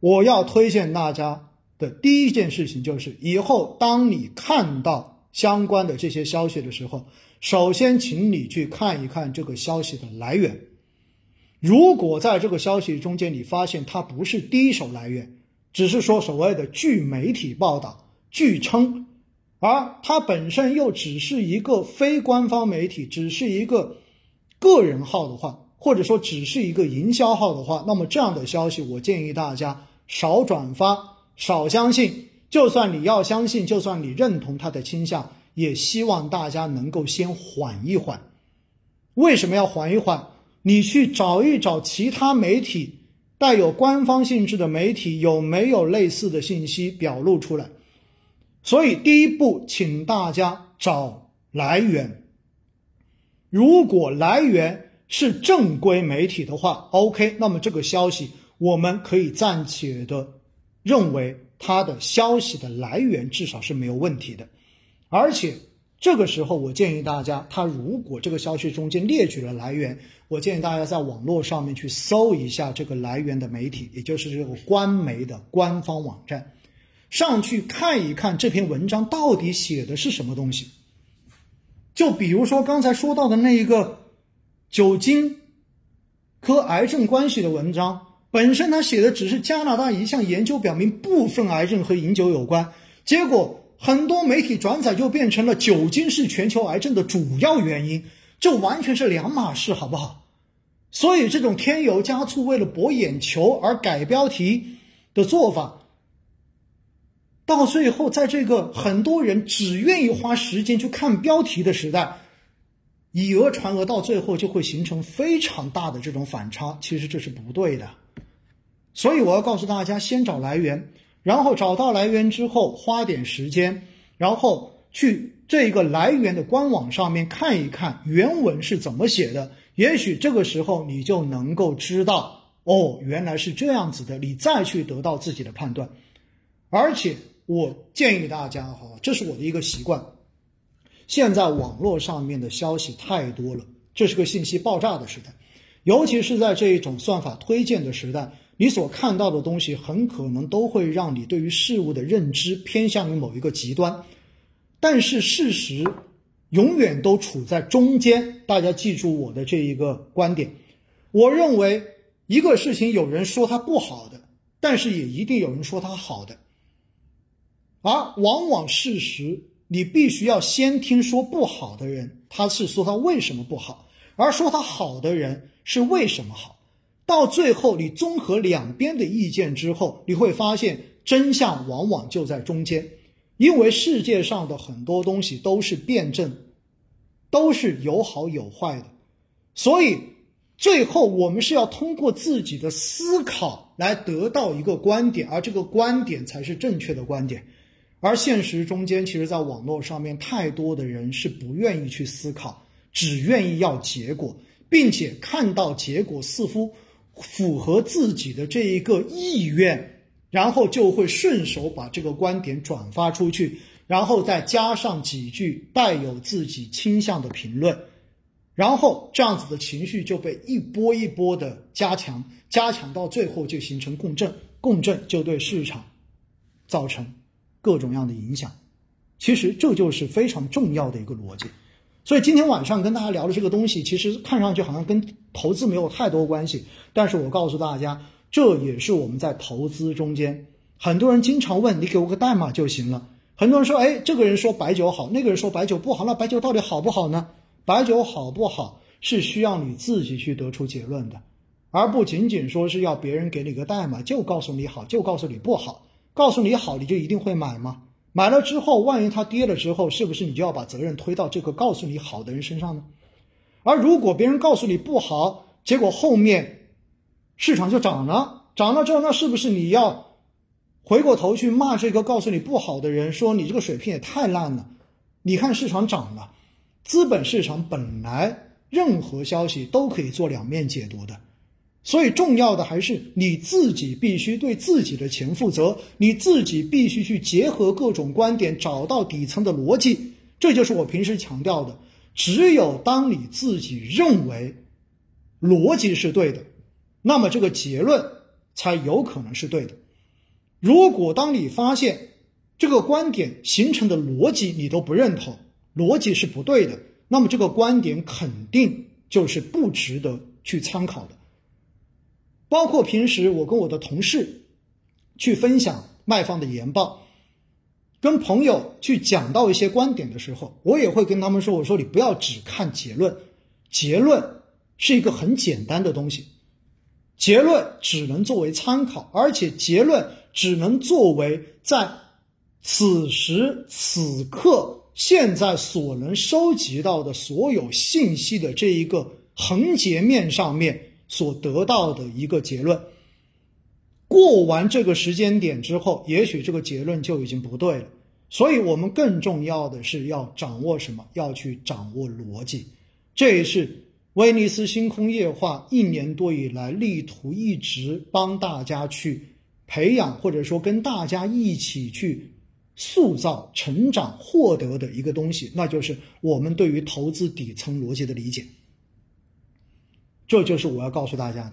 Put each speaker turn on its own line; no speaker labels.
我要推荐大家的第一件事情就是，以后当你看到相关的这些消息的时候，首先请你去看一看这个消息的来源。如果在这个消息中间你发现它不是第一手来源，只是说所谓的据媒体报道、据称，而它本身又只是一个非官方媒体，只是一个个人号的话。或者说只是一个营销号的话，那么这样的消息，我建议大家少转发、少相信。就算你要相信，就算你认同他的倾向，也希望大家能够先缓一缓。为什么要缓一缓？你去找一找其他媒体带有官方性质的媒体有没有类似的信息表露出来。所以第一步，请大家找来源。如果来源，是正规媒体的话，OK，那么这个消息我们可以暂且的认为它的消息的来源至少是没有问题的，而且这个时候我建议大家，他如果这个消息中间列举了来源，我建议大家在网络上面去搜一下这个来源的媒体，也就是这个官媒的官方网站，上去看一看这篇文章到底写的是什么东西。就比如说刚才说到的那一个。酒精和癌症关系的文章本身，他写的只是加拿大一项研究表明部分癌症和饮酒有关，结果很多媒体转载就变成了酒精是全球癌症的主要原因，这完全是两码事，好不好？所以这种添油加醋为了博眼球而改标题的做法，到最后在这个很多人只愿意花时间去看标题的时代。以讹传讹，到最后就会形成非常大的这种反差，其实这是不对的。所以我要告诉大家，先找来源，然后找到来源之后，花点时间，然后去这个来源的官网上面看一看原文是怎么写的。也许这个时候你就能够知道，哦，原来是这样子的，你再去得到自己的判断。而且我建议大家哈，这是我的一个习惯。现在网络上面的消息太多了，这是个信息爆炸的时代，尤其是在这一种算法推荐的时代，你所看到的东西很可能都会让你对于事物的认知偏向于某一个极端。但是事实永远都处在中间，大家记住我的这一个观点。我认为一个事情有人说它不好的，但是也一定有人说它好的，而往往事实。你必须要先听说不好的人，他是说他为什么不好，而说他好的人是为什么好。到最后，你综合两边的意见之后，你会发现真相往往就在中间。因为世界上的很多东西都是辩证，都是有好有坏的，所以最后我们是要通过自己的思考来得到一个观点，而这个观点才是正确的观点。而现实中间，其实，在网络上面，太多的人是不愿意去思考，只愿意要结果，并且看到结果似乎符合自己的这一个意愿，然后就会顺手把这个观点转发出去，然后再加上几句带有自己倾向的评论，然后这样子的情绪就被一波一波的加强，加强到最后就形成共振，共振就对市场造成。各种样的影响，其实这就是非常重要的一个逻辑。所以今天晚上跟大家聊的这个东西，其实看上去好像跟投资没有太多关系，但是我告诉大家，这也是我们在投资中间，很多人经常问你给我个代码就行了。很多人说，哎，这个人说白酒好，那个人说白酒不好，那白酒到底好不好呢？白酒好不好是需要你自己去得出结论的，而不仅仅说是要别人给你个代码就告诉你好，就告诉你不好。告诉你好，你就一定会买吗？买了之后，万一它跌了之后，是不是你就要把责任推到这个告诉你好的人身上呢？而如果别人告诉你不好，结果后面市场就涨了，涨了之后，那是不是你要回过头去骂这个告诉你不好的人，说你这个水平也太烂了？你看市场涨了，资本市场本来任何消息都可以做两面解读的。所以重要的还是你自己必须对自己的钱负责，你自己必须去结合各种观点，找到底层的逻辑。这就是我平时强调的，只有当你自己认为逻辑是对的，那么这个结论才有可能是对的。如果当你发现这个观点形成的逻辑你都不认同，逻辑是不对的，那么这个观点肯定就是不值得去参考的。包括平时我跟我的同事去分享卖方的研报，跟朋友去讲到一些观点的时候，我也会跟他们说：“我说你不要只看结论，结论是一个很简单的东西，结论只能作为参考，而且结论只能作为在此时此刻现在所能收集到的所有信息的这一个横截面上面。”所得到的一个结论，过完这个时间点之后，也许这个结论就已经不对了。所以，我们更重要的是要掌握什么？要去掌握逻辑。这也是威尼斯星空夜话一年多以来力图一直帮大家去培养，或者说跟大家一起去塑造、成长、获得的一个东西，那就是我们对于投资底层逻辑的理解。这就是我要告诉大家的。